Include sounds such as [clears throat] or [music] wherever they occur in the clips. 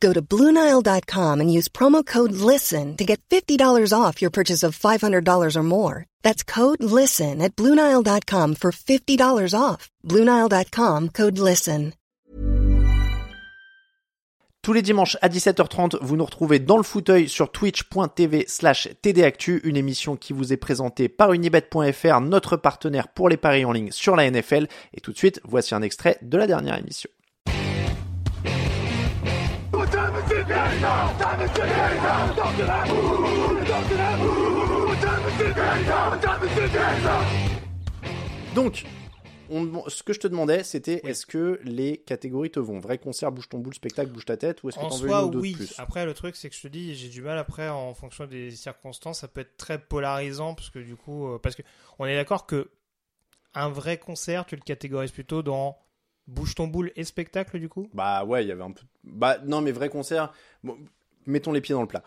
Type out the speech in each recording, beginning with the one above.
Go to BlueNile.com and use promo code LISTEN to get $50 off your purchase of $500 or more. That's code LISTEN at BlueNile.com for $50 off. BlueNile.com code LISTEN. Tous les dimanches à 17h30, vous nous retrouvez dans le fauteuil sur twitch.tv slash tdactu, une émission qui vous est présentée par unibet.fr, notre partenaire pour les paris en ligne sur la NFL. Et tout de suite, voici un extrait de la dernière émission. Donc, on- ce que je te demandais, c'était est-ce que les catégories te vont? Vrai concert, bouge ton boule, spectacle, bouge ta tête, ou est-ce que En t'en veux une soi, ou oui. plus? Après, le truc, c'est que je te dis, j'ai du mal après, en fonction des circonstances, ça peut être très polarisant, parce que du coup, euh, parce que on est d'accord que un vrai concert, tu le catégorises plutôt dans bouge ton boule et spectacle, du coup? Bah ouais, il y avait un peu. Bah non, mais vrai concert. Mettons les pieds dans le plat.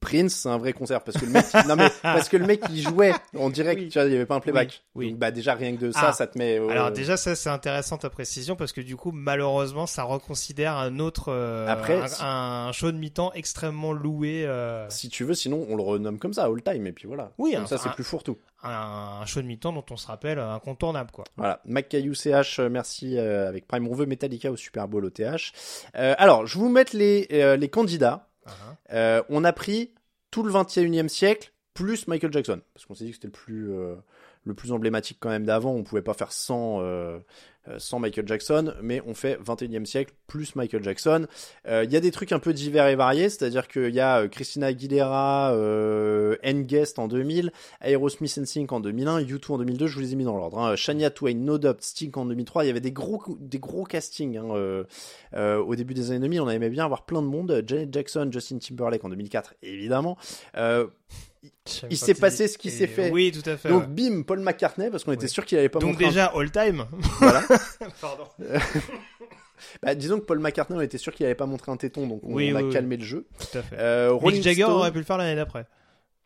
Prince, c'est un vrai concert parce que le mec, non mais parce que le mec il jouait en direct, Oui. tu vois, il y avait pas un playback. Oui, oui. Donc, bah déjà rien que de ça, Ah. ça te met. euh, Alors déjà, ça, c'est intéressant ta précision, parce que du coup, malheureusement, ça reconsidère un autre, euh, Après, un, si- un show de mi-temps extrêmement loué, euh, Si tu veux, sinon on le renomme comme ça, all time, et puis voilà. Oui, comme un- ça c'est plus fourre-tout. un, un show de mi-temps dont on se rappelle incontournable, quoi. Voilà, Macaillou CH, merci avec Prime. On veut Metallica au Super Bowl au TH. Euh, alors, je vous mettre les, les candidats. Uh-huh. Euh, on a pris tout le 21e siècle plus Michael Jackson parce qu'on s'est dit que c'était le plus euh, le plus emblématique quand même d'avant. On pouvait pas faire sans euh, euh, sans Michael Jackson, mais on fait 21e siècle plus Michael Jackson. Euh, Il y a des trucs un peu divers et variés, c'est-à-dire qu'il y a Christina Aguilera, euh, Guest en 2000, Aerosmith NSYNC en 2001, U2 en 2002. Je vous les ai mis dans l'ordre. Hein. Shania Twain, No Doubt, Sting en 2003. Il y avait des gros des gros castings. Hein, au début des années 2000, on aimait bien avoir plein de monde. Janet Jackson, Justin Timberlake en 2004, évidemment. Il s'est passé ce qui et- s'est fait. Oui, tout à fait. donc bim, Paul McCartney, parce qu'on était sûr qu'il allait pas Donc montrer un- déjà, all time. Voilà. [laughs] Pardon. [laughs] Bah, disons que Paul McCartney, on était sûr qu'il allait pas montrer un téton, donc on, Oui, on a oui, calmé le jeu. Tout à fait. Euh, Rolling Mick Jagger Stone- aurait pu le faire l'année d'après.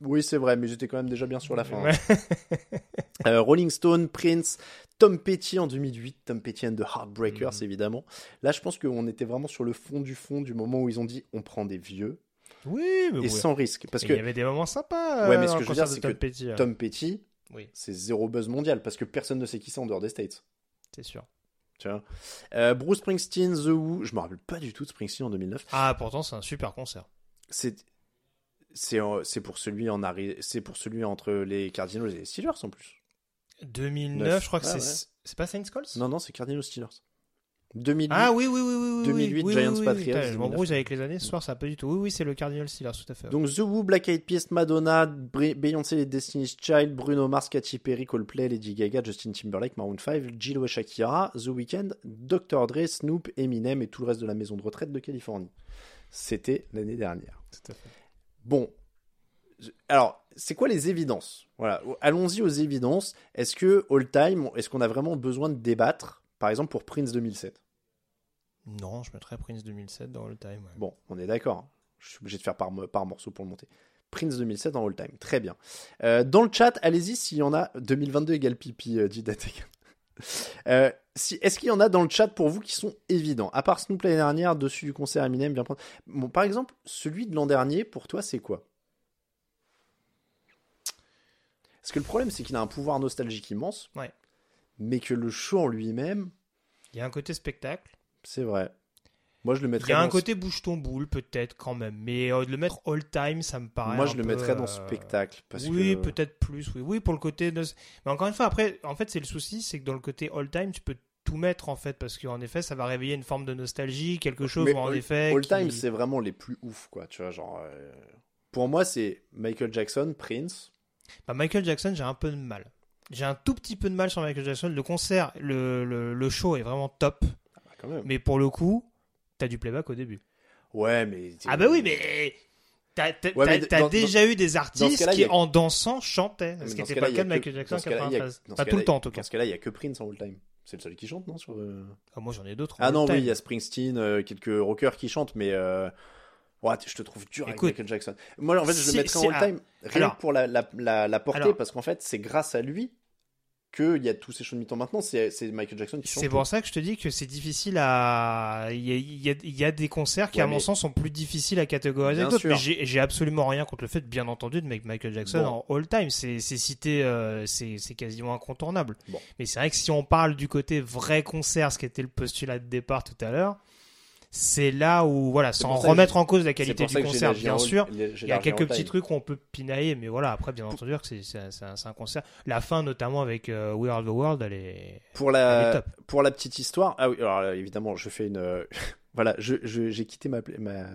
Oui, c'est vrai, mais j'étais quand même déjà bien sur la fin. Ouais. [laughs] Euh, Rolling Stone, Prince, Tom Petty en 2008, Tom Petty and the Heartbreakers Mhm. évidemment. Là, je pense qu'on était vraiment sur le fond du fond du moment où ils ont dit on prend des vieux Oui, mais et oui. sans risque. Parce Et que il y avait des moments sympas. Ouais, euh, mais ce que je veux dire, c'est que Petty. Tom Petty, Oui, c'est zéro buzz mondial parce que personne ne sait qui c'est en dehors des States. c'est sûr. Tu vois. Euh, Bruce Springsteen, The Who, je me rappelle pas du tout de Springsteen en 2009. Ah, pourtant, c'est un super concert. C'est c'est euh, c'est pour celui en c'est pour celui entre les Cardinals et les Steelers en plus. 2009, Neuf. je crois que Ouais, c'est. C'est pas Saints Colts? Non non, c'est Cardinals Steelers. 2008. Ah oui, oui, oui, oui. oui, 2008, oui, Giants oui, oui, Patriots, Putain, Je 2009. m'embrouille avec les années ce soir, ça pas du tout. Oui, oui, c'est le Cardinal Steelers, tout à fait. Donc The Who, Black Eyed Peas, Madonna, Beyoncé, les Destiny's Child, Bruno Mars, Katy Perry, Coldplay, Lady Gaga, Justin Timberlake, Maroon 5, Jill Shakira, The Weeknd, Dr. Dre, Snoop, Eminem et tout le reste de la maison de retraite de Californie. C'était l'année dernière. Tout à fait. Bon, alors c'est quoi les évidences? Voilà, allons-y aux évidences. Est-ce que all time, est-ce qu'on a vraiment besoin de débattre, par exemple pour Prince 2007 Non, je mettrais Prince 2007 dans le time. ouais. Bon, on est d'accord. Je suis obligé de faire par, par morceau pour le monter. Prince 2007 en all time. Très bien. Euh, dans le chat, allez-y s'il y en a. 2022 égale pipi, euh, dit Datek. [laughs] Euh, si, Est-ce qu'il y en a dans le chat pour vous qui sont évidents? À part Snoop l'année dernière, dessus du concert Eminem, bien prendre. Bon, par exemple, celui de l'an dernier, pour toi, c'est quoi? Parce que le problème, c'est qu'il a un pouvoir nostalgique immense. Ouais. Mais que le show en lui-même, Il y a un côté spectacle. C'est vrai. Moi, je le Il mettrais y a un dans- côté bouge ton boule, peut-être quand même. Mais euh, de le mettre all time, ça me paraît. Moi, un je le peu, mettrais dans euh, spectacle. Parce oui, que... peut-être plus. Oui, oui, pour le côté. De... Mais encore une fois, après, en fait, c'est le souci, c'est que dans le côté all time, tu peux tout mettre en fait parce qu'en effet ça va réveiller une forme de nostalgie, quelque chose Mais où en all, effet. all qui- time, c'est vraiment les plus ouf, quoi. Tu vois, genre. euh, Pour moi, c'est Michael Jackson, Prince. Bah, Michael Jackson, j'ai un peu de mal. J'ai un tout petit peu de mal sur Michael Jackson. Le concert, le, le, le show est vraiment top, quand même. mais pour le coup, t'as du playback au début. Ouais, mais. Ah bah oui, mais t'as Ouais, dans- déjà eu des artistes qui a- en dansant chantaient, ce qui n'était pas le cas a de Michael Jackson en ce cas-là, il y a- 93. dans ce Pas tout le temps en tout cas. Dans ce cas-là, il y a que Prince en all time. C'est le seul qui chante, non sur, euh, Ah, moi j'en ai d'autres. Ah non, oui, il y a Springsteen, euh, quelques rockers qui chantent, mais. Euh... ouais, je te trouve dur avec Écoute, Michael Jackson. Moi, en fait, je le mettrais en all time, rien que pour la, la, la, la portée, alors- parce qu'en fait, c'est grâce à lui qu'il y a tous ces shows de mi-temps maintenant. C'est Michael Jackson qui chante. C'est pour ça que je te dis que c'est difficile à. Il y a, il y a- il y a des concerts qui, Ouais, à mon mais- sens, sont plus difficiles à catégoriser que d'autres. Mais j'ai absolument rien contre le fait, bien entendu, de mettre Michael Jackson Bon. en all-time. C'est c'est cité, euh, c'est c'est quasiment incontournable. Bon. Mais c'est vrai que si on parle du côté vrai concert, ce qui était le postulat de départ tout à l'heure, c'est là où, voilà, sans remettre en cause la qualité du concert, bien en- sûr. Il y a quelques petits trucs où on peut pinailler, mais voilà, après, bien entendu, que c'est un, concert. La fin, notamment avec euh, We Are the World, elle est, Pour la, top. pour la petite histoire, ah oui, alors là, évidemment, je fais une. euh, [laughs] voilà, j'ai quitté ma, ma,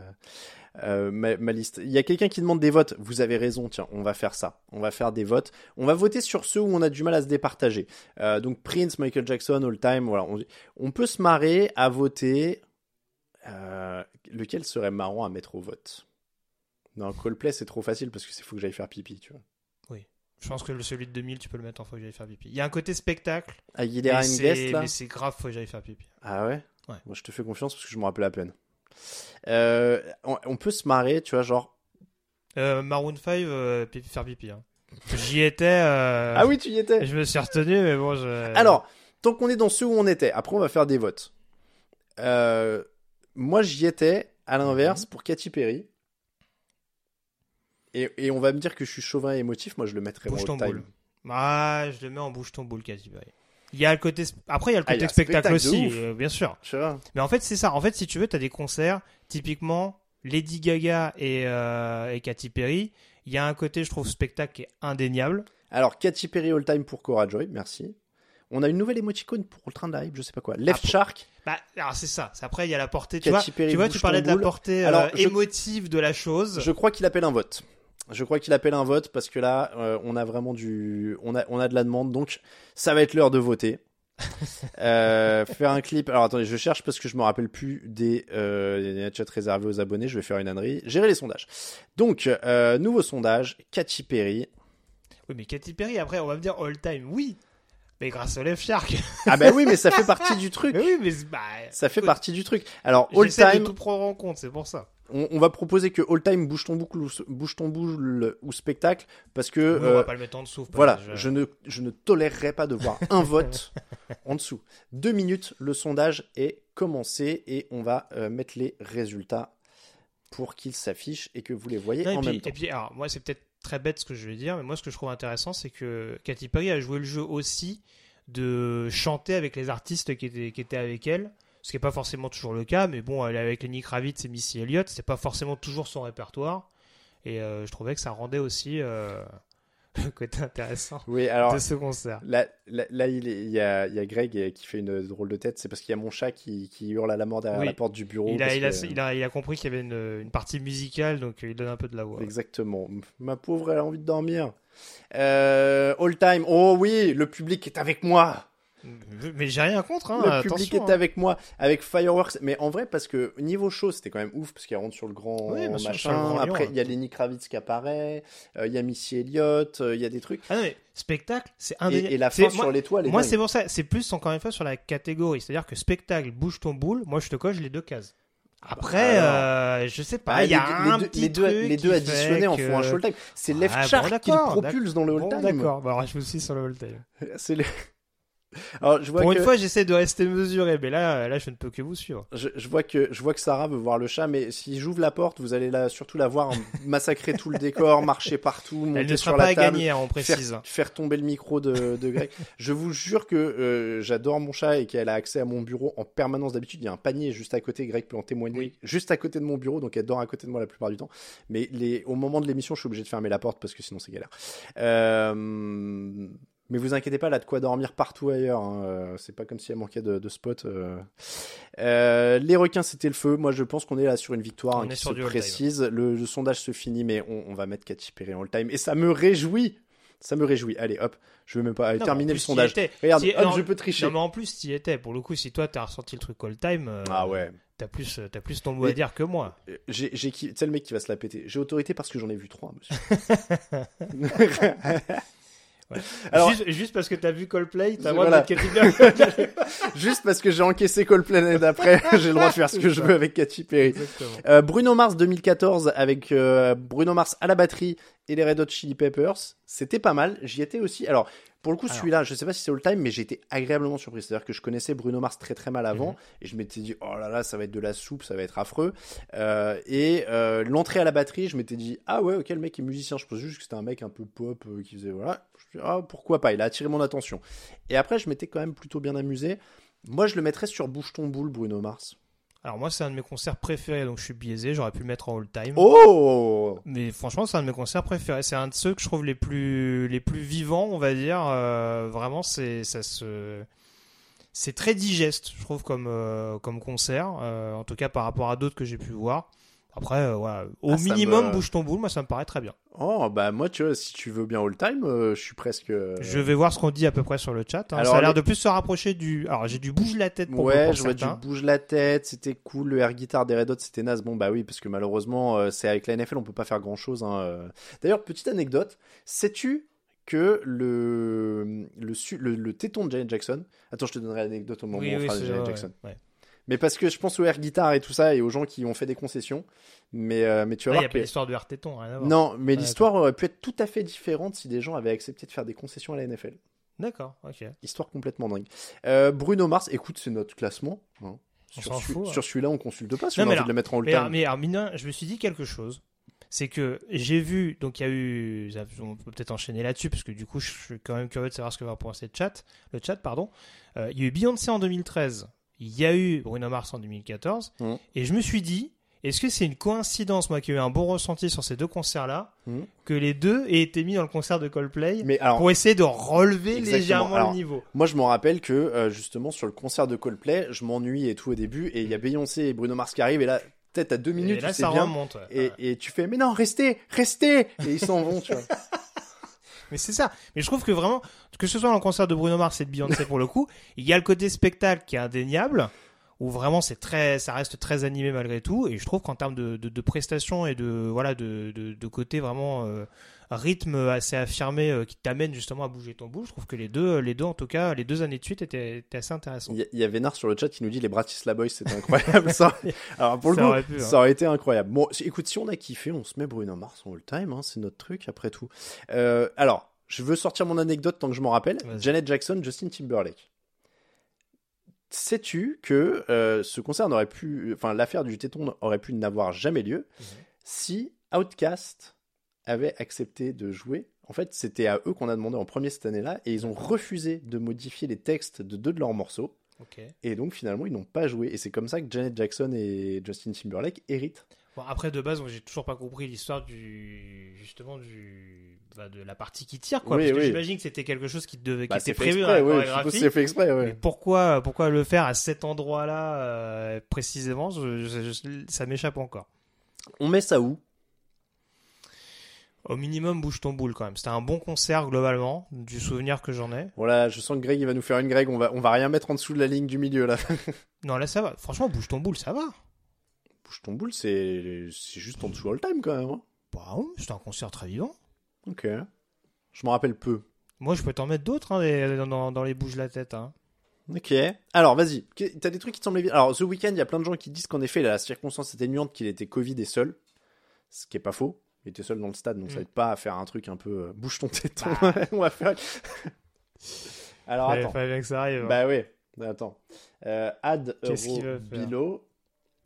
euh, ma, ma liste. Il y a quelqu'un qui demande des votes. Vous avez raison, tiens, on va faire ça. On va faire des votes. On va voter sur ceux où on a du mal à se départager. Euh, donc Prince, Michael Jackson, All Time, voilà. On, on peut se marrer à voter. Euh, lequel serait marrant à mettre au vote? Non, Coldplay, c'est trop facile parce que c'est faut que j'aille faire pipi, tu vois. Je pense que le- celui de 2000, tu peux le mettre en fois que j'aille faire pipi. Il y a un côté spectacle. Aguilera mais and c'est- Guest, là? Mais c'est grave, faut que j'aille faire pipi. Ah ouais? Ouais. Moi, je te fais confiance parce que je me rappelle à peine. Euh, on, on peut se marrer, tu vois, genre. Euh, Maroon 5, euh, pipi- faire pipi. hein. J'y étais. Ah oui, tu y étais Je me suis retenu, mais bon, je. Alors, tant qu'on est dans ceux où on était, après, on va faire des votes. Moi, j'y étais, à l'inverse, pour Katy Perry. Et, et on va me dire que je suis chauvin et émotif, moi je le mettrais Bouge en ton time. Ah, je le mets en bouche ton boule, quasi. ouais. Il y a le côté. Après, il y a le Ah, côté a spectacle, aussi, euh, bien sûr. Tu vois Mais en fait, c'est ça. En fait, si tu veux, t'as des concerts, typiquement Lady Gaga et, euh, et Katy Perry. Il y a un côté, je trouve, spectacle qui est indéniable. Alors, Katy Perry all time pour Cora Joy, merci. On a une nouvelle émoticône pour le train de la hype, je sais pas quoi. Left Ah, Shark, Bah, alors c'est ça. Après, il y a la portée. Tu vois, Perry, tu, vois, tu parlais de la portée euh, je- émotive de la chose. je crois qu'il appelle un vote. Je crois qu'il appelle un vote parce que là, euh, on a vraiment du, on a, on a de la demande, donc ça va être l'heure de voter. [laughs] Euh, faire un clip. Alors attendez, je cherche parce que je me rappelle plus des, euh, des chats réservés aux abonnés. Je vais faire une ânerie. Gérer les sondages. Donc euh, nouveau sondage. Katy Perry. Oui, mais Katy Perry, après, on va me dire all time. Oui, mais grâce au Left Shark. Ah bah oui, mais ça fait partie [laughs] du truc. mais oui, mais bah, Ça fait écoute, partie du truc. Alors all J'essaie de time. tout prendre en compte, c'est pour ça. On, on va proposer que all time bouge ton boucle ou, bouge ton boule ou spectacle parce que Oui, on euh, va pas le mettre en dessous. Voilà, je ne, je ne tolérerai pas de voir un [laughs] vote en dessous. Deux minutes, le sondage est commencé et on va euh, mettre les résultats pour qu'ils s'affichent et que vous les voyez Non, en puis, même temps. et puis, alors, moi, c'est peut-être très bête ce que je vais dire, mais moi, ce que je trouve intéressant, c'est que Katy Perry a joué le jeu aussi de chanter avec les artistes qui étaient, avec elle. Ce qui n'est pas forcément toujours le cas, mais bon, elle est avec Lenny Kravitz et Missy Elliott, c'est pas forcément toujours son répertoire. Et euh, je trouvais que ça rendait aussi euh, le [laughs] côté intéressant Oui, alors de ce concert. là, là, là, il, est- il y, a, il y a Greg euh, qui fait une drôle de tête. C'est parce qu'il y a mon chat qui, qui hurle à la mort derrière Oui. la porte du bureau. Il a, il, a, que- il, a, il a compris qu'il y avait une, une partie musicale, donc euh, il donne un peu de la voix. Exactement. Ma pauvre, elle a envie de dormir. Euh, all time. Oh oui, le public est avec moi. Mais j'ai rien contre, hein, le public est hein. avec moi avec Fireworks mais en vrai parce que niveau show c'était quand même ouf parce qu'il rentre sur le grand Oui, sûr, machin le grand lion, après hein. il y a Lenny Kravitz qui apparaît euh, il y a Missy Elliott euh, il y a des trucs Ah non, mais spectacle, c'est et, indéniable. et la C'est- fin sur l'étoile Moi, c'est pour ça, c'est plus encore une fois sur la catégorie. C'est-à-dire que spectacle, bouge ton boule, moi je te coche les deux cases. Après, euh, je sais pas, Ah, il y a les, un petit les deux, truc les deux additionnés en font un show time c'est Left Ouais, bon, Shark qui le propulse dans le all Bon, time d'accord, bah, alors je vous suis sur le all time. c'est le... alors je vois Pour que une fois, j'essaie de rester mesuré, mais là, là, je ne peux que vous suivre. je, je vois que je vois que Sarah veut voir le chat mais si j'ouvre la porte vous allez la, surtout la voir [laughs] massacrer tout le décor marcher partout monter Elle ne sur sera la pas table gagnée, hein, on faire, précise. faire tomber le micro de, de Greg. Je vous jure que euh, j'adore mon chat et qu'elle a accès à mon bureau en permanence. D'habitude, il y a un panier juste à côté. Greg peut en témoigner. Oui. Juste à côté de mon bureau, donc elle dort à côté de moi la plupart du temps. Mais les, au moment de l'émission, je suis obligé de fermer la porte parce que sinon c'est galère. Euh, Mais vous inquiétez pas, là de quoi dormir partout ailleurs. hein. Euh, C'est pas comme s'il manquait de, de spots. euh. Euh, les requins, c'était le feu. Moi, je pense qu'on est là sur une victoire On hein, qui se all-time. précise. Le, le sondage se finit, mais on, on va mettre Katy Perry en all-time. Et ça me réjouit. Ça me réjouit. Allez, hop. Je veux même pas Non, terminer le sondage. Regarde, T'y- hop, non, je peux tricher. Non, mais en plus, tu étais. Pour le coup, si toi, t'as ressenti le truc all time, euh, Ah ouais. t'as plus, t'as plus ton mot à dire que moi. J'ai. C'est le mec qui va se la péter. J'ai autorité parce que j'en ai vu trois, monsieur. [laughs] [laughs] [laughs] Alors- juste, juste parce que t'as vu Coldplay, t'as le droit voilà. Katy Perry. [laughs] Juste parce que j'ai encaissé Coldplay l'année d'après, [laughs] j'ai le droit de faire ce que je veux avec Katy Perry. Euh, Bruno Mars 2014 avec euh, Bruno Mars à la batterie et les Red Hot Chili Peppers, c'était pas mal. J'y étais aussi. Alors pour le coup, celui-là, je sais pas si c'est all time, mais j'ai été agréablement surpris. C'est-à-dire que je connaissais Bruno Mars très très mal avant Mhm. et je m'étais dit oh là là, ça va être de la soupe, ça va être affreux. Euh, et euh, l'entrée à la batterie, je m'étais dit ah ouais, ok, le mec est musicien. Je pensais juste que c'était un mec un peu pop euh, qui faisait voilà. Je me ah pourquoi pas. Il a attiré mon attention. Et après, je m'étais quand même plutôt bien amusé. Moi, je le mettrais sur Bouge ton boule, Bruno Mars. Alors moi, c'est un de mes concerts préférés, donc je suis biaisé. J'aurais pu le mettre en all time. Oh Mais franchement, c'est un de mes concerts préférés. C'est un de ceux que je trouve les plus, les plus vivants, on va dire. Euh, vraiment, c'est, ça se, c'est très digeste, je trouve, comme, euh, comme concert. Euh, en tout cas, par rapport à d'autres que j'ai pu voir. Après, euh, voilà. Au Ah, minimum, me- bouge ton boule, moi, ça me paraît très bien. Oh, bah moi, tu vois, si tu veux bien all time, euh, je suis presque. euh, Je vais voir ce qu'on dit à peu près sur le chat. hein. Alors, ça a l'air de plus se rapprocher du. Alors, j'ai du bouge la tête pour, Ouais, pour je vois du bouge la tête, c'était cool. Le air guitar des Red Hot, c'était naze. Bon, bah oui, parce que malheureusement, c'est avec la NFL, on peut pas faire grand chose. D'ailleurs, petite anecdote, sais-tu que le le, su- le le téton de Janet Jackson. Attends, je te donnerai l'anecdote au moment Oui, où on oui, fera c'est Janet ouais, Jackson. ouais. Mais parce que je pense au air guitar et tout ça et aux gens qui ont fait des concessions. Mais euh, mais tu vas Ah, Il n'y a pas l'histoire de RT-ton, rien à voir. non, mais Ah, l'histoire aurait pu être tout à fait différente si des gens avaient accepté de faire des concessions à la NFL. D'accord, ok. Histoire complètement dingue. Euh, Bruno Mars, écoute, c'est notre classement. hein. On Sur, celui-là, on consulte pas si Non, on a mais envie de le mettre en all Mais, time. mais rien, je me suis dit quelque chose. C'est que j'ai vu, donc il y a eu, on peut peut-être enchaîner là-dessus, parce que du coup, je suis quand même curieux de savoir ce que va penser le chat. Le chat, pardon. Euh, il y a eu Beyoncé en 2013, il y a eu Bruno Mars en 2014, Mhm. et je me suis dit, est-ce que c'est une coïncidence, moi qui ai eu un bon ressenti sur ces deux concerts-là, Mhm. que les deux aient été mis dans le concert de Coldplay Mais alors, pour essayer de relever Exactement. légèrement Alors, le niveau? moi, je me rappelle que euh, justement sur le concert de Coldplay, je m'ennuie et tout au début, et il y a Beyoncé et Bruno Mars qui arrivent, et là, peut-être à deux minutes, Et là, tu sais ça bien, remonte. ouais. et, et tu fais, mais non, restez, restez, et ils s'en vont, tu vois. [laughs] Mais c'est ça. Mais je trouve que vraiment, que ce soit dans le concert de Bruno Mars et de Beyoncé pour le coup, il y a le côté spectacle qui est indéniable, où vraiment c'est très, ça reste très animé malgré tout. Et je trouve qu'en termes de, de, de prestations et de voilà de, de, côté vraiment euh, rythme assez affirmé euh, qui t'amène justement à bouger ton bout, je trouve que les deux, les deux en tout cas, les deux années de suite étaient, étaient assez intéressants. Il y, y a Vénard sur le chat qui nous dit les Bratislava Boys, c'était incroyable, ça. [laughs] Alors, pour le Ça coup, aurait pu, hein. ça aurait été incroyable. Bon, écoute, si on a kiffé, on se met Bruno Mars en all time, hein, c'est notre truc, après tout. Euh, alors, je veux sortir mon anecdote tant que je m'en rappelle. Janet Jackson, Justin Timberlake. Sais-tu que euh, ce concert n'aurait pu, enfin, l'affaire du téton aurait pu n'avoir jamais lieu Mhm. si Outkast avait accepté de jouer? En fait, c'était à eux qu'on a demandé en premier cette année-là, et ils ont refusé de modifier les textes de deux de leurs morceaux. Et donc finalement, ils n'ont pas joué. Et c'est comme ça que Janet Jackson et Justin Timberlake héritent. Bon, après de base, j'ai toujours pas compris l'histoire du justement du bah, de la partie qui tire quoi. Oui, parce que oui. j'imagine que c'était quelque chose qui devait, qui Bah, était c'est fait prévu exprès, dans la c'est fait exprès, Mais ouais. pourquoi, pourquoi le faire à cet endroit-là euh, précisément? Je- je- je- Ça m'échappe encore. On met ça où? Au minimum, bouge ton boule quand même. C'était un bon concert globalement, du souvenir que j'en ai. Voilà, je sens que Greg il va nous faire une Greg. On va, on va rien mettre en dessous de la ligne du milieu là. [laughs] Non, là ça va. Franchement, bouge ton boule, ça va. Bouge ton boule, c'est juste en dessous all time quand même. hein. Bah oui, c'était un concert très vivant. Ok. Je m'en rappelle peu. Moi, je peux t'en mettre d'autres hein, dans, dans- les bouges la tête. Hein. Ok. Alors vas-y. T'as des trucs qui te semblent. Alors The Weeknd, il y a plein de gens qui disent qu'en effet la circonstance atténuante qu'il était Covid et seul, ce qui est pas faux. Il était seul dans le stade, donc ça Mm. aide pas à faire un truc un peu euh, bouge ton téton. Bah. [laughs] on va faire. [laughs] Alors attends. fallait bien que ça arrive. hein. Bah oui. Attends. Euh, Ad Euro Bilo.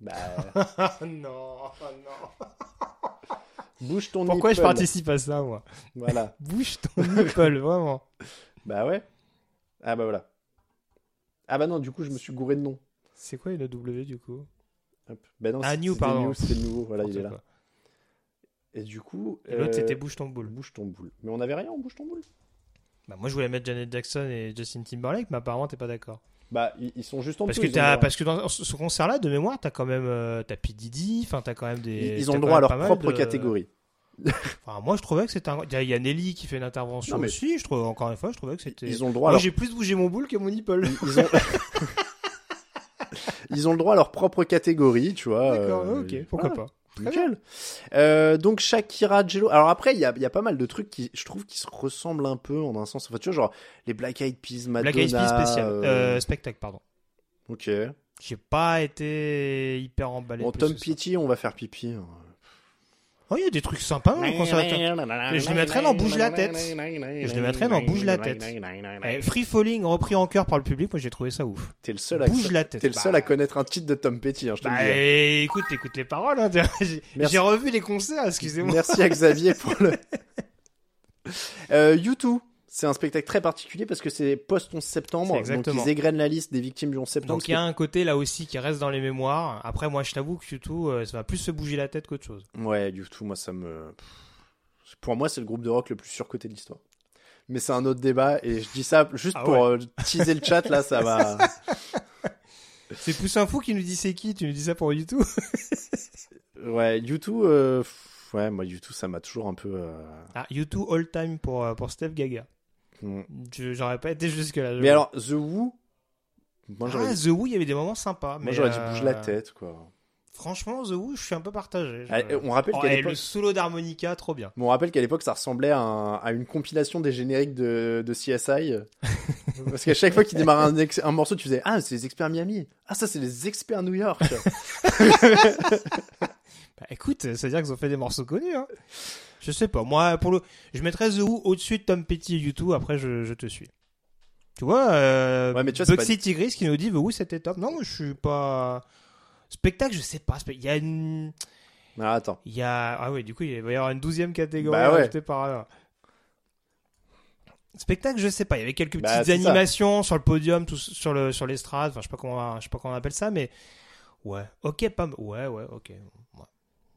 Bah, [laughs] non, non. bouge ton Pourquoi je participe à ça, moi? Voilà. [laughs] Bouge ton nipple, vraiment. Bah ouais. Ah bah voilà. Ah bah non, du coup, je me suis gouré de nom. C'est quoi le W du coup? Hop. Bah non, Ah, New, pardon. C'était le nouveau. Voilà, il est là. Et du coup. Et l'autre euh, c'était bouge ton boule. Bouge ton boule. Mais on avait rien en bouge ton boule? Bah, moi, je voulais mettre Janet Jackson et Justin Timberlake, mais apparemment, t'es pas d'accord. Bah, ils, sont juste en Parce dessous. que, parce que dans ce ce concert-là, de mémoire, t'as quand même euh, t'as P. Diddy, enfin, t'as quand même des. Ils, ont le droit à leur propre de- catégorie. [laughs] Enfin, moi, je trouvais que c'était un. Il y a- Nelly qui fait une intervention mais- aussi. Je trouve, encore une fois, je trouvais que c'était. Ils ont le droit Moi, leur j'ai plus bougé mon boule que mon nipple. ils ont... [laughs] [laughs] ils ont le droit à leur propre catégorie, tu vois. D'accord, euh, ok, pourquoi voilà, pas. Très Nickel. Euh, donc Shakira, Jello. Alors après, il y a, il y a pas mal de trucs qui, je trouve, qui se ressemblent un peu en un sens. Enfin, tu vois, genre les Black Eyed Peas, Madonna. Black Eyed Peas spécial. euh, Euh, spectacle, pardon. Ok. J'ai pas été hyper emballé. Bon, Tom. Petty, on va faire pipi. Hein. Oh, il y a des trucs sympas, hein, le conservateur. je le mettrais dans Bouge la tête. Je le mettrais dans Bouge la tête. Eh, Free Falling repris en chœur par le public, moi j'ai trouvé ça ouf. T'es le seul à, Bouge la tête. t'es le seul Bah, à connaître un titre de Tom Petty, hein, je te Bah, le dis. eh, écoute, écoute les paroles. Hein, j'ai revu les concerts, excusez-moi. Merci à Xavier pour le. [laughs] Euh, U2, c'est un spectacle très particulier parce que c'est post 11 septembre. Donc exactement. ils égrènent la liste des victimes du 11 septembre. Donc il y a un côté là aussi qui reste dans les mémoires. Après, moi je t'avoue que surtout, euh, ça va plus se bouger la tête qu'autre chose. Ouais, U2, moi ça me. Pour moi, c'est le groupe de rock le plus surcoté de l'histoire. Mais c'est un autre débat et je dis ça juste Ah pour euh, teaser le chat là, ça va. [laughs] C'est Poussin Fou qui nous dit c'est qui Tu nous dis ça pour du tout [laughs] Ouais, U2, euh, ouais, moi U2, ça m'a toujours un peu. euh, Ah, U2 all time pour, euh, pour Steph Gaga. Je- J'aurais pas été jusque-là. Mais alors, The Who, moi Ah, The Who, il y avait des moments sympas. moi, j'aurais dit euh, bouge la tête quoi. Franchement, The Who, je suis un peu partagé. Je- Allez, on rappelle Oh, qu'à et l'époque. le solo d'harmonica, trop bien. Bon, on rappelle qu'à l'époque, ça ressemblait à, un- à une compilation des génériques de, de CSI. [laughs] Parce qu'à chaque fois qu'il démarrait un, ex- un morceau, tu faisais Ah, c'est les experts Miami. Ah, ça, c'est les experts New York. [laughs] Bah, écoute, c'est-à-dire qu'ils ont fait des morceaux connus. Hein. Je sais pas. Moi, pour le, je mettrais The Who au-dessus de Tom Petty et U2. Après, je, je te suis. Tu vois, euh, Ouais, mais tu vois, Tigris qui nous dit The Who c'était top. Non, je suis pas. Spectacle, je sais pas. Il y a une. Ah, attends. Il y a. Ah oui, du coup, il va y avoir une douzième catégorie Bah ouais. rajoutée par là. Spectacle, je sais pas. Il y avait quelques Bah, petites ça. animations sur le podium, tout, sur le sur l'estrade. Enfin, je sais pas comment, je sais pas comment on appelle ça, mais ouais. Ok, pas. Ouais, ouais, ok. Ouais.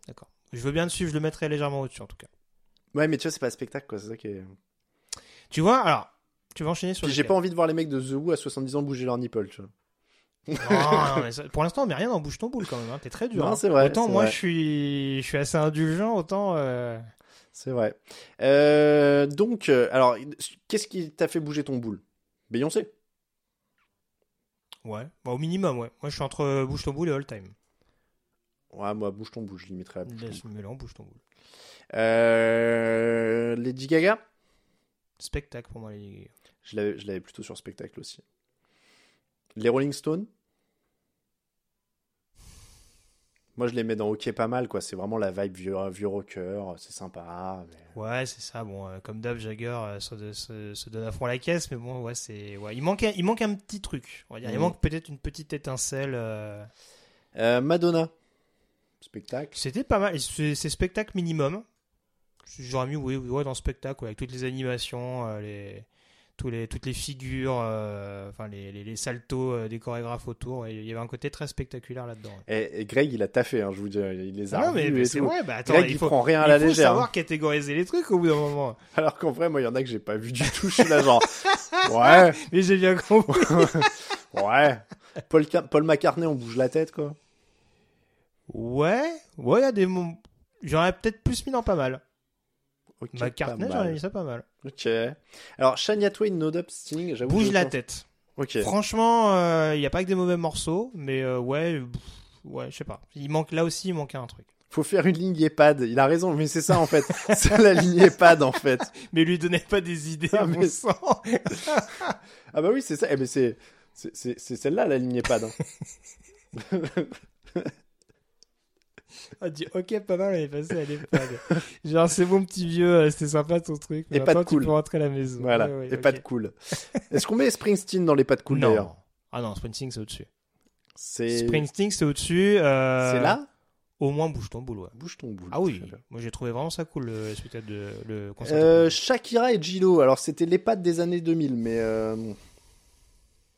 D'accord. Je veux bien le suivre. Je le mettrai légèrement au-dessus, en tout cas. Ouais, mais tu vois, c'est pas un spectacle, quoi. C'est ça qui est. Tu vois, alors, tu vas enchaîner sur. Puis j'ai pas envie de voir les mecs de The Who à 70 ans bouger leur nipple, tu vois. Non, non, mais ça- pour l'instant, on met rien dans bouche ton boule quand même. Hein. T'es très dur. Non, hein. c'est vrai, Autant moi, vrai. je suis, je suis assez indulgent. Autant. euh, C'est vrai. Euh, donc, euh, alors, qu'est-ce qui t'a fait bouger ton boule? Beyoncé Ouais. Bah, au minimum, ouais. Moi, je suis entre bouche ton boule et all time. Ouais, moi, bouge ton boule, je limiterais à bouge ton boule. Là, bouche ton boule. Euh, Lady Gaga? Spectacle pour moi, les gars. Je l'avais plutôt sur spectacle aussi. Les Rolling Stones? Moi, je les mets dans OK pas mal, quoi. C'est vraiment la vibe vieux, vieux rocker, c'est sympa. mais- Ouais, c'est ça. Bon, euh, comme Dave Jagger euh, se, se- se donne à fond la caisse, mais bon, ouais, c'est. Ouais, il manque, un, il manque un petit truc. On va dire. Il Mhm. manque peut-être une petite étincelle. Euh, Madonna Spectacle C'était pas mal. C'est spectacle minimum. J'aurais mis, oui, oui, ouais, dans spectacle, ouais, avec toutes les animations, euh, les, tous les, toutes les figures, euh, enfin, les, les, les saltos euh, des chorégraphes autour. Il y avait un côté très spectaculaire là-dedans. et, et Greg, il a taffé, hein, je vous dis. Il les a Ah non, mais, et c'est vrai, bah attends, Greg, il il, faut, prend rien à il la faut légère. savoir catégoriser les trucs au bout d'un moment. [laughs] Alors qu'en vrai, moi, il y en a que j'ai pas vu du tout. Je suis là, genre, [laughs] ouais, Mais j'ai bien compris. [laughs] ouais. Paul, Paul McCartney, on bouge la tête, quoi. Ouais, ouais, il y a des moments. J'aurais peut-être plus mis dans pas mal. Ok, McCartney, pas j'aurais mis ça pas mal. Ok. Alors, Shania Twain, No Doubt Sting, j'avoue. Bouge la pense- tête. Ok. Franchement, il n'y a pas que des mauvais morceaux, mais euh, ouais, pff, ouais, je sais pas. Il manque là aussi, il manquait un truc. Faut faire une ligne EHPAD. Il a raison, mais c'est ça, en fait. [laughs] c'est la ligne EHPAD, en fait. [laughs] Mais lui donnez pas des idées, Ah, à mais- sang. [laughs] Ah bah oui, c'est ça. Eh ben, c'est, c'est celle-là, la ligne EHPAD. hein. [laughs] Ah, dit, ok, pas mal, on est passé à l'EHPAD. Genre, c'est bon, petit vieux, euh, c'était sympa ton truc. Mais EHPAD maintenant, cool. tu peux rentrer à la maison. voilà. Ouais, ouais, EHPAD ok. cool. [laughs] Est-ce qu'on met Springsteen dans l'EHPAD cool, non. d'ailleurs? Ah non, Springsteen, c'est au-dessus. C'est, Springsteen, c'est au-dessus. euh, c'est là? Au moins, bouge ton boule, ouais. Bouge ton boule. Ah oui, moi j'ai trouvé vraiment ça cool le spectacle de le concert. Euh, de- Shakira et Gilo. Alors, c'était l'EHPAD des années 2000, mais, euh,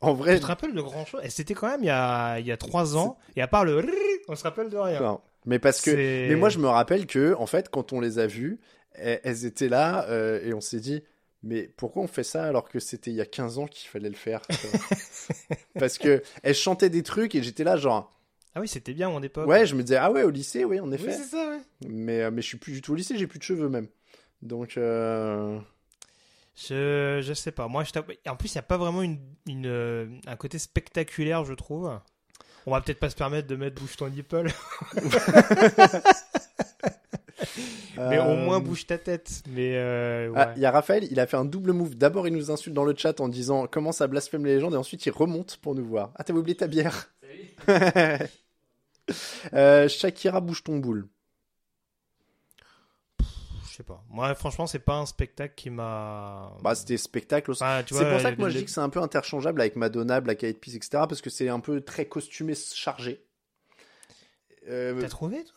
en vrai, Tu te rappelles de grand chose Et c'était quand même il y a il y a trois ans. Et à part le on se rappelle de rien. non. Mais parce que, mais moi, je me rappelle que, en fait, quand on les a vues, elles, elles étaient là, euh, et on s'est dit, Mais pourquoi on fait ça alors que c'était il y a 15 ans qu'il fallait le faire [laughs] Parce que elle chantait des trucs et j'étais là genre Ah oui, c'était bien mon époque. ouais, je me disais ah ouais au lycée oui en Oui, effet. c'est ça, ouais. mais euh, mais je suis plus du tout au lycée, j'ai plus de cheveux même. Donc euh, Je, je sais pas. Moi, je en plus, il n'y a pas vraiment une, une, un côté spectaculaire, je trouve. On va peut-être pas se permettre de mettre bouge ton nipple, [laughs] mais au euh, moins bouge ta tête. Mais euh, Ah, ouais. il y a Raphaël, il a fait un double move. D'abord, il nous insulte dans le chat en disant comment ça blasphème les légendes et ensuite il remonte pour nous voir. Ah, t'avais oublié ta bière. [laughs] Euh, Shakira bouge ton boule. Sais pas. Moi, franchement, c'est pas un spectacle qui m'a. Bah, c'était spectacle aussi. Tu C'est pour ça que moi je dis que c'est un peu interchangeable avec Madonna, Black Eyed Peas, etc. Parce que c'est un peu très costumé, chargé. Euh, T'as trouvé toi?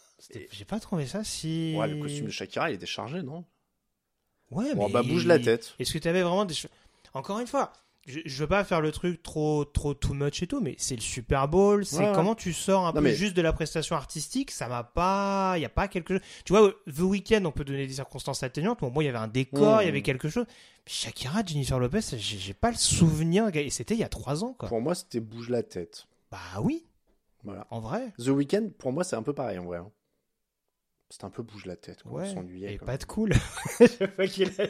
J'ai pas trouvé ça si. ouais, le costume de Shakira, il était chargé, non? Ouais, Bon, mais. bah bouge la tête. Est-ce que tu avais vraiment des Encore une fois, je, je veux pas faire le truc trop trop too much et tout, mais c'est le Super Bowl. C'est Ouais, comment tu sors un Non, peu mais- juste de la prestation artistique. Ça m'a pas. Il y a pas quelque chose. Tu vois, The Weeknd, on peut donner des circonstances atténuantes. Bon, moi, il y avait un décor, il y avait quelque chose. Mais Shakira, Jennifer Lopez, j'ai j'ai pas le souvenir. Et c'était il y a trois ans, quoi. Pour moi, c'était bouge la tête. Bah oui, Voilà. en vrai. The Weeknd, pour moi, c'est un peu pareil en vrai. hein. C'était un peu bouge la tête. Quoi. Ouais. On. Et pas de cool. [laughs] je pas l'a.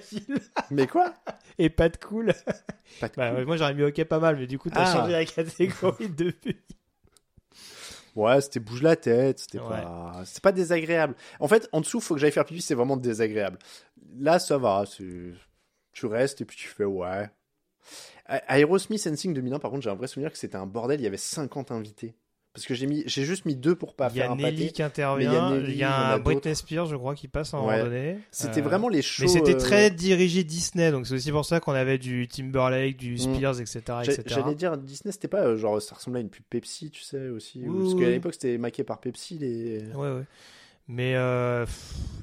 Mais quoi Et pas de cool. Pas de Bah, cool. moi, j'aurais mis OK pas mal, mais du coup, t'as Ah. changé la catégorie depuis. Ouais, c'était bouge la tête, c'était Ouais. pas, c'est pas désagréable. En fait, en dessous, faut que j'aille faire pipi, c'est vraiment désagréable. Là, ça va, tu restes et puis tu fais ouais. Aerosmith Sensing 2001, par contre, j'ai un vrai souvenir que c'était un bordel, il y avait 50 invités. Parce que j'ai mis, j'ai juste mis deux pour pas faire un pâté. qui intervient, il y a Nelly, il y il y en a Britney. Spears, je crois, qui passe moment donné. C'était Euh, vraiment les shows. Mais c'était euh, très dirigé Disney, donc c'est aussi pour ça qu'on avait du Timberlake, du Spears, etc. j'a- etc. J'allais dire Disney, c'était pas euh, genre ça ressemblait à une pub Pepsi, tu sais aussi. parce qu'à l'époque c'était maqué par Pepsi les. Ouais, ouais. Mais euh,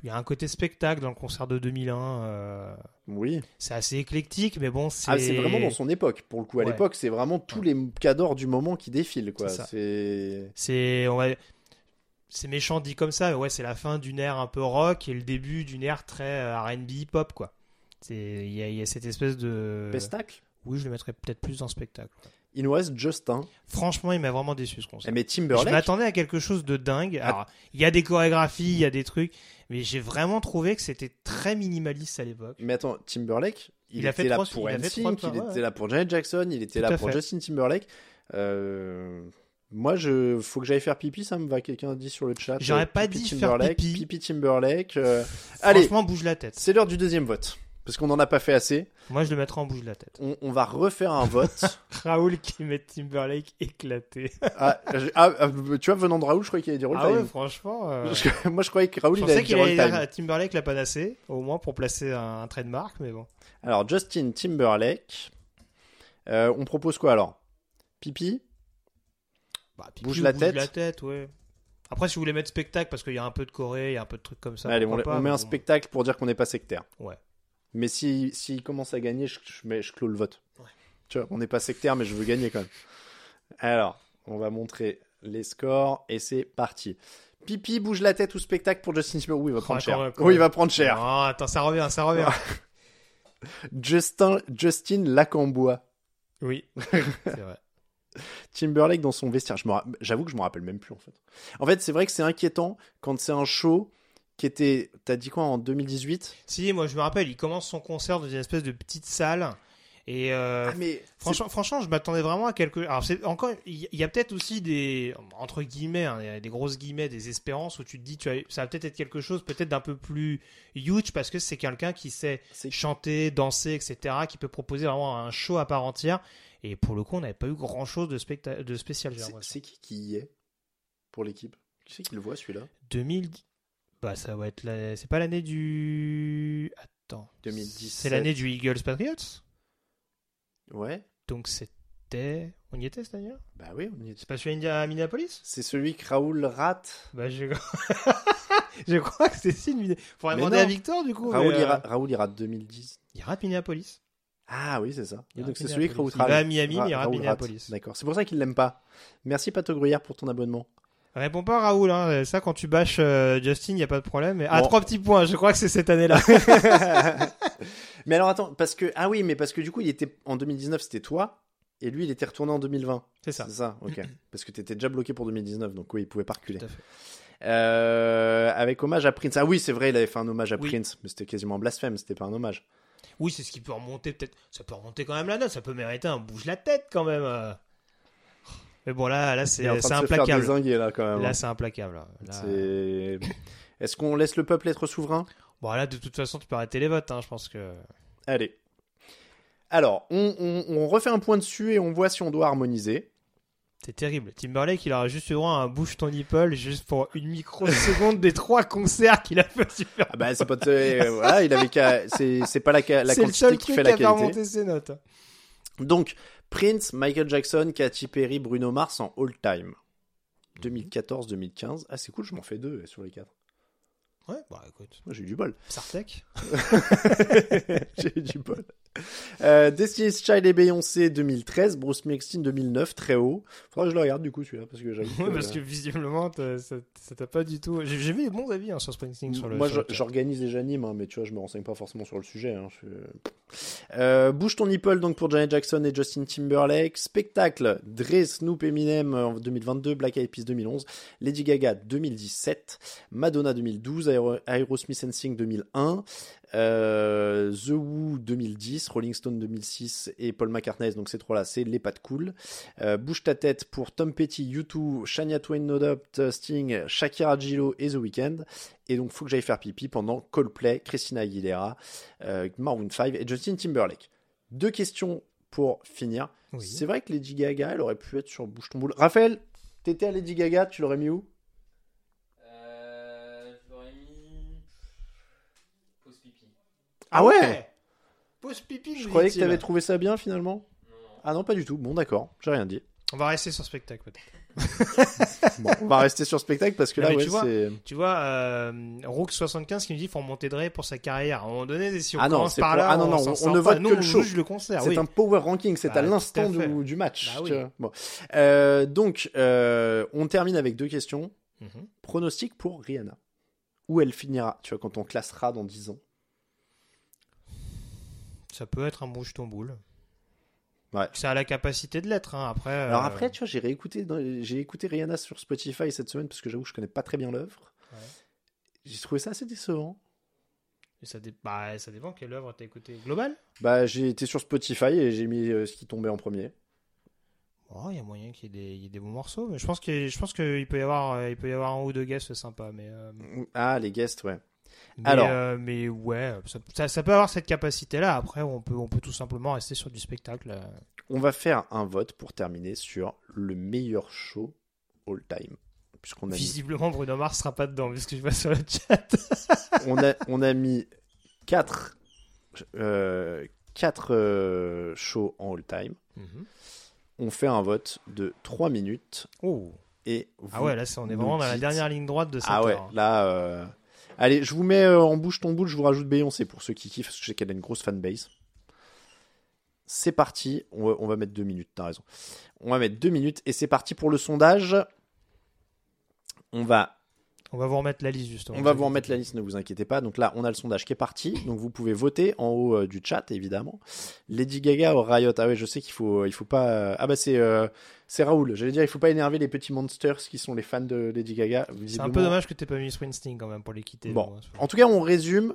il y a un côté spectacle dans le concert de 2001. euh, Oui. c'est assez éclectique, mais bon, c'est. Ah, c'est vraiment dans son époque. Pour le coup, à Ouais. l'époque, c'est vraiment tous les cadors du moment qui défilent, quoi. C'est. C'est. C'est. on va- C'est méchant dit comme ça, mais ouais, c'est la fin d'une ère un peu rock et le début d'une ère très euh, RB hip-hop, quoi. C'est- Il y, y a cette espèce de. Pestacle? Oui, je le mettrais peut-être plus dans spectacle. Il nous reste Justin. Franchement, il m'a vraiment déçu ce concert. Eh, mais Je Timberlake. m'attendais à quelque chose de dingue. Ah. Alors, il y a des chorégraphies, il y a des trucs, mais j'ai vraiment trouvé que c'était très minimaliste à l'époque. Mais attends, Timberlake, il, Il a était fait là trois- pour il a fait il ouais. était là pour Janet Jackson, il était Tout là pour fait. Justin Timberlake. Euh, Moi, je faut que j'aille faire pipi, ça me va. Quelqu'un dit sur le chat. J'aurais euh, pas pipi dit faire Timberlake, pipi. Pipi Timberlake. euh, Allez, Franchement, bouge la tête. c'est l'heure du deuxième vote. Parce qu'on n'en a pas fait assez. Moi, je le mettrais en bouge la tête. On, on va refaire un vote. [laughs] Raoul qui met Timberlake éclaté. ah, ah, ah, tu vois, venant de Raoul, je croyais qu'il allait dire all Ah ouais, franchement. euh, [laughs] Moi, je croyais que Raoul, Je il allait qu'il dire all allait Timberlake la panacée, au moins pour placer un, un trademark, mais bon. Alors, Justin Timberlake. Euh, on propose quoi alors? Pipi? Bah, puis Bouge la bouge tête. la tête, ouais. Après, si vous voulez mettre spectacle, parce qu'il y a un peu de Corée, il y a un peu de trucs comme ça. Allez, on, met un spectacle pour dire qu'on n'est pas sectaire. Ouais. Mais s'il si, s'il commence à gagner, je, je, mets, je clôt le vote. Ouais. Tu vois, on n'est pas sectaire, mais je veux gagner quand même. Alors, on va montrer les scores et c'est parti. Pipi bouge la tête ou spectacle pour Justin Timberlake. Oui, il va prendre Oh, cher. même, quand oui, il va prendre cher. Non, attends, ça revient, ça revient. [laughs] Justin, Justin Lacambois. oui, [laughs] c'est vrai. Timberlake dans son vestiaire. J'avoue que je me rappelle même plus en fait. En fait, c'est vrai que c'est inquiétant quand c'est un show qui était. T'as dit quoi en 2018 Si, moi je me rappelle, il commence son concert dans une espèce de petite salle. Et euh, Ah mais franchement, franchement, je m'attendais vraiment à quelque. Alors, c'est encore, il y- a peut-être aussi des entre guillemets, hein, des grosses guillemets, des espérances où tu te dis, tu as, ça va peut-être être quelque chose, peut-être d'un peu plus huge parce que c'est quelqu'un qui sait chanter, danser, etc., qui peut proposer vraiment un show à part entière. Et pour le coup, on n'avait pas eu grand-chose de, specta- de spécial. c'est qui qui y est? Pour l'équipe? Qui c'est qui le voit celui-là? 2000, bah ça va être, la... c'est pas l'année du, attends, 2017. c'est l'année du Eagles Patriots. Ouais. Donc c'était, on y était cette année Bah oui, on y est. C'est pas celui à Minneapolis? C'est celui que Raoul rate. Bah je, [laughs] je crois que c'est si une Faudrait Mais demander non. à Victor du coup. Raoul, mais, il euh, rate, Raoul il rate 2010. il rate Minneapolis. Ah oui, c'est ça. Donc rate c'est celui que Raoul. Il va à Miami, Ra- mais il rate Minneapolis. D'accord. C'est pour ça qu'il l'aime pas. Merci Pato Gruyère pour ton abonnement. Réponds pas Raoul, hein. ça quand tu bâches euh, Justin, il y a pas de problème. Ah, Bon. trois petits points, je crois que c'est cette année-là. [laughs] [laughs] Mais alors attends, parce que ah oui, mais parce que du coup, il était en 2019, c'était toi, et lui, il était retourné en 2020. C'est ça. C'est ça, ok. [clears throat] parce que t'étais déjà bloqué pour 2019, donc oui, il pouvait pas reculer. Tout à fait. Euh, avec hommage à Prince. Ah oui, c'est vrai, il avait fait un hommage à Oui. Prince, mais c'était quasiment blasphème, c'était pas un hommage. Oui, c'est ce qui peut remonter peut-être. Ça peut remonter quand même la note. Ça peut mériter un bouge la tête quand même. Mais bon, là, là est c'est c'est implacable. là quand même. Là, c'est implacable. là. Là- C'est- Est-ce qu'on laisse le peuple être souverain? Bon, là, de toute façon, tu peux arrêter les votes. hein, Je pense que. Allez. Alors, on, on- on refait un point dessus et on voit si on doit harmoniser. C'est terrible. Timberlake, il aura juste eu droit à un bouge ton nipple juste pour une microseconde des trois concerts qu'il a fait super. Ah bah c'est pas euh, voilà, il avait qu'à c'est c'est pas la la C'est le quantité seul qui truc fait qui la qualité. remonter ses notes. Donc Prince, Michael Jackson, Katy Perry, Bruno Mars en all time. 2014-2015. Ah c'est cool, je m'en fais deux sur les quatre. Ouais, bah écoute. Moi j'ai eu du bol. Sartek [laughs] j'ai eu du bol. Euh, Destiny's Child et Beyoncé 2013, Bruce Springsteen 2009, très haut. Faudra que je le regarde du coup celui-là parce que j'avoue. [laughs] Ouais, parce que visiblement, ça t'a pas du tout. J'ai vu des bons avis hein, sur Springsteen sur le. Moi, j'organise et j'anime, hein, mais tu vois, je me renseigne pas forcément sur le sujet. hein, je- Euh, Bouge ton nipple donc pour Janet Jackson et Justin Timberlake. Spectacle Dre, Snoop, Eminem en 2022, Black Eyed Peas 2011, Lady Gaga 2017, Madonna 2012, Aero- Aerosmith Sing 2001, euh, The Who 2010, Rolling Stone 2006 et Paul McCartney. Donc ces trois-là, c'est les pattes cool. Euh, Bouge ta tête pour Tom Petty, U2, Shania Twain, No Doubt, Sting, Shakira Gillo et The Weeknd. Et donc, faut que j'aille faire pipi pendant Coldplay, Christina Aguilera, euh, Maroon 5 et Justin Timberlake. Deux questions pour finir. Oui. C'est vrai que Lady Gaga, elle aurait pu être sur Bouge ton boule. Raphaël, t'étais à Lady Gaga, tu l'aurais mis où Euh, j'aurais mis. Pause pipi. Ah ouais Pause pipi. Je nous croyais que t'avais trouvé ça bien finalement. Ah non, pas du tout. Bon, d'accord, j'ai rien dit. On va rester sur spectacle peut-être. [laughs] Bon, on va rester sur spectacle parce que Non, là, ouais, tu vois, c'est. Tu vois, euh, Rook75 qui me dit qu'il faut remonter Dre pour sa carrière. À un moment donné, si on Ah non, commence c'est par pour- là, ah non, on- ne vote Nous, que le show. le concert. C'est oui. un power ranking, c'est Bah, à tout l'instant du, du match. Bah oui. Bon. Euh, donc, euh, on termine avec deux questions. Mhm. Pronostic pour Rihanna. Où elle finira, tu vois, quand on classera dans 10 ans? Ça peut être un bouge ton boule. Ouais. Ça a la capacité de l'être. hein. Après. Alors euh, après, tu vois, j'ai réécouté, dans- j'ai écouté Rihanna sur Spotify cette semaine parce que j'avoue que je connais pas très bien l'œuvre. Ouais. J'ai trouvé ça assez décevant. ça, dé- bah, ça dépend quelle œuvre t'as écouté. Global? Bah, j'ai été sur Spotify et j'ai mis euh, ce qui tombait en premier. Oh, il y a moyen qu'il y, ait des- il y ait des bons morceaux. Mais je pense que je pense qu'il peut y avoir, euh, il peut y avoir un ou deux guests sympas. Mais, euh, Ah, les guests, ouais. Mais, Alors. euh, mais ouais, ça, ça- ça peut avoir cette capacité-là. Après, on peut, on peut tout simplement rester sur du spectacle. euh. On va faire un vote pour terminer sur le meilleur show all time. Puisqu'on a, mis, Visiblement, Bruno Mars sera pas dedans, vu ce que je vois sur le chat. [laughs] on a, on a mis 4 euh, quatre, euh, shows en all time. Mhm. On fait un vote de 3 minutes Oh. et Ah ouais, là, on est vraiment dans la dernière ligne droite de cette Ah ouais, heure. là. Allez, je vous mets euh, en bouche ton boule, je vous rajoute Beyoncé pour ceux qui kiffent, parce que je sais qu'elle a une grosse fanbase. C'est parti, on va, on va mettre deux minutes, t'as raison. On va mettre deux minutes et c'est parti pour le sondage. On va, On va vous remettre la liste, justement. on va vous remettre la liste, ne vous inquiétez pas. Donc là, on a le sondage qui est parti, donc vous pouvez voter en haut euh, du chat, évidemment. Lady Gaga au Riot, ah ouais, je sais qu'il faut, il faut pas. Ah bah c'est, euh, c'est Raoul. J'allais dire, il faut pas énerver les petits monsters qui sont les fans de Lady Gaga. C'est un peu dommage que t'aies pas mis Springsteen quand même pour les quitter. Bon, en tout cas, on résume.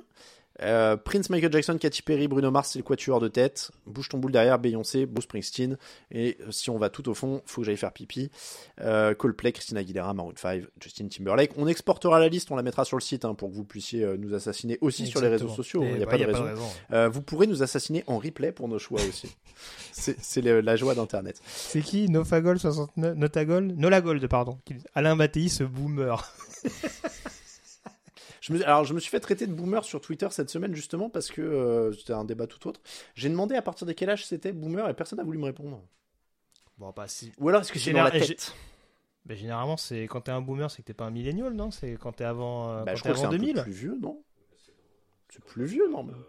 Euh, Prince, Michael Jackson, Katy Perry, Bruno Mars, c'est le quatuor de tête. Bouge ton boule derrière, Beyoncé, Bruce Springsteen. Et si on va tout au fond, faut que j'aille faire pipi. Euh, Coldplay, Christina Aguilera, Maroon 5, Justin Timberlake. On exportera la liste, on la mettra sur le site hein, pour que vous puissiez euh, nous assainer aussi sur les réseaux sociaux. Il n'y a bah, pas y de raison. raison. Euh, vous pourrez nous assassiner en replay pour nos choix aussi. [laughs] c'est la joie d'Internet. C'est qui Nofagol 69 Notagol? Nolagold, pardon. Alain Mattei, ce boomer. [laughs] Je me, alors, je me suis fait traiter de boomer sur Twitter cette semaine justement parce que euh, c'était un débat tout autre. J'ai demandé à partir de quel âge c'était boomer et personne n'a voulu me répondre. Bon, bah, si. Ou alors est-ce que c'est dans la tête Bah, généralement, c'est quand t'es un boomer, c'est que t'es pas un millénial, non? C'est quand t'es avant, euh, bah, quand Je t'es crois c'est avant un 2000. peu plus vieux, non? C'est plus vieux, normalement.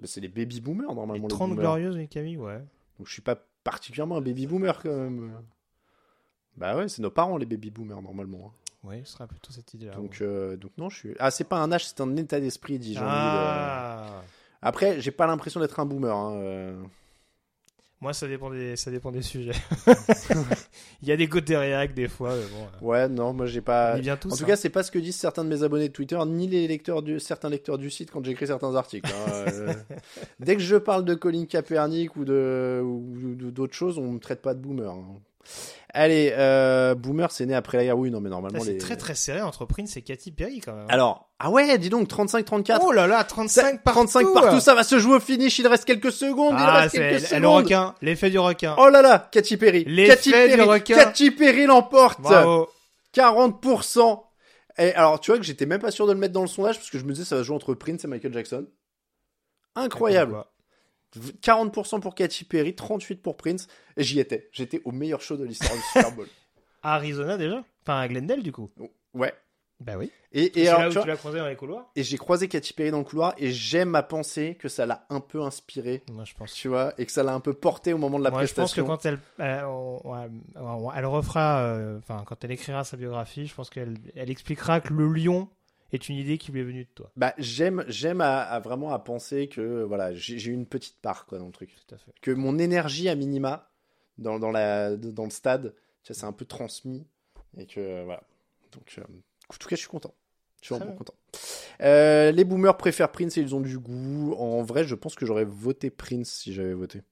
Bah, c'est les baby boomers, normalement. Les les 30 boomers. glorieuses, les Camille, ouais. Donc je suis pas particulièrement un baby boomer quand même. Bah ouais, c'est nos parents les baby boomers, normalement. Oui, ce sera plutôt cette idée-là. Donc, euh, donc non, je suis. Ah, c'est pas un âge, c'est un état d'esprit, dit Jean-Louis. ah. Après, j'ai pas l'impression d'être un boomer. hein, euh. Moi, ça dépend des, ça dépend des sujets. [laughs] Il y a des côtés réac des fois, mais bon. euh, Ouais, non, moi j'ai pas. tous. En tout hein. cas, c'est pas ce que disent certains de mes abonnés de Twitter, ni les lecteurs du, certains lecteurs du site quand j'écris certains articles. hein. [laughs] Dès que je parle de Colin Kaepernick ou de ou d'autres choses, on me traite pas de boomer. hein. Allez, euh, boomer, c'est né après la guerre. Oui, non, mais normalement Là, c'est les. très très serré entre Prince et Katy Perry quand même. Alors, ah ouais, dis donc, 35-34. oh là là, 35 partout. 35 partout, ça va se jouer au finish. Il reste quelques secondes. il Ah, reste c'est quelques elle- le secondes. requin, l'effet du requin. Oh là là, Katy Perry. L'effet du requin. Katy Perry l'emporte. Bravo. 40%. Et alors, tu vois que j'étais même pas sûr de le mettre dans le sondage parce que je me disais ça va jouer entre Prince et Michael Jackson. Incroyable. Quoi. 40% pour Katy Perry, 38% pour Prince. Et j'y étais. J'étais au meilleur show de l'histoire du Super Bowl. [laughs] Arizona déjà? Enfin, à Glendale du coup? Ouais. Bah oui. Et, et là alors, où tu l'as croisé dans les couloirs? et j'ai croisé Katy Perry dans le couloir et j'aime à penser que ça l'a un peu inspiré, Moi, je pense. tu vois, et que ça l'a un peu porté au moment de la Moi, je pense que prestation. quand elle, elle refera, euh, enfin, quand elle écrira sa biographie, je pense qu'elle elle expliquera que le lion est une idée qui lui est venue de toi. Bah, j'aime, j'aime à, à vraiment à penser que voilà, j'ai une petite part quoi dans le truc. Tout à fait. que mon énergie à minima dans, dans, la, dans le stade, tu c'est un peu transmis. Et que voilà. Donc, euh, en tout cas, je suis content. Je suis vraiment content. Euh, les boomers préfèrent Prince et ils ont du goût. En vrai, je pense que j'aurais voté Prince si j'avais voté.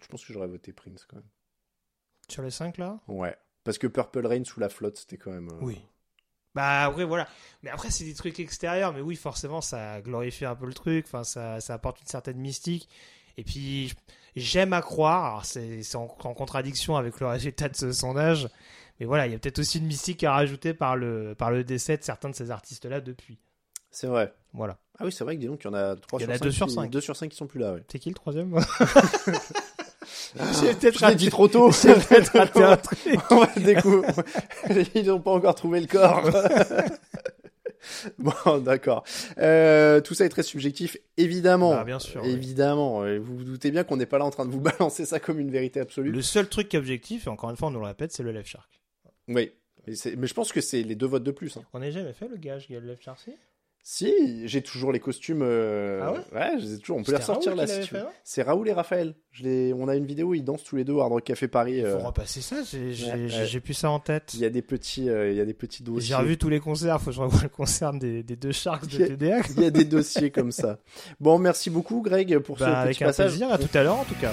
Je pense que j'aurais voté Prince quand même. Sur les 5 là? Ouais. Parce que Purple Rain sous la flotte, c'était quand même. euh, Oui. Bah après voilà. Mais après c'est des trucs extérieurs, mais oui forcément ça glorifie un peu le truc, enfin ça, ça apporte une certaine mystique. Et puis j'aime à croire, c'est en, en contradiction avec le résultat de ce sondage, mais voilà il y a peut-être aussi une mystique à rajouter par le par le décès de certains de ces artistes là depuis. C'est vrai. Voilà. Ah oui, c'est vrai que dis donc, il y en a 3 Il y sur en a 5. deux sur qui, cinq. deux sur 5 qui sont plus là, ouais. C'est qui le troisième [laughs] J'ai peut-être Je l'ai dit trop tôt. J'ai peut-être raté un truc. [laughs] On va découvrir. [laughs] Ils n'ont pas encore trouvé le corps. [laughs] bon, d'accord. Euh, tout ça est très subjectif, évidemment. Bah, bien sûr. Évidemment. Et Vous vous doutez bien qu'on n'est pas là en train de vous balancer ça comme une vérité absolue. Le seul truc qui est objectif, et encore une fois on nous le répète, c'est le Left Shark. Oui. Mais, je pense que c'est les deux votes de plus. hein. On n'a jamais fait le gage Gal Left Shark si j'ai toujours les costumes. euh, Ah ouais je les ai toujours. On peut les ressortir Raoul là si tu veux. C'est Raoul et Raphaël. Je les... On a une vidéo où ils dansent tous les deux au Hard Rock Café Paris. Il euh, faut repasser ça, j'ai ouais, ouais. plus ça en tête. Il y a des petits, euh, il y a des petits dossiers. J'ai revu tous les concerts, faut que je revoie le concert des, des deux Sharks de TDA. Il y a des dossiers comme ça. Bon, merci beaucoup, Greg, pour ce Bah, petit avec un passage. plaisir, à tout à l'heure en tout cas.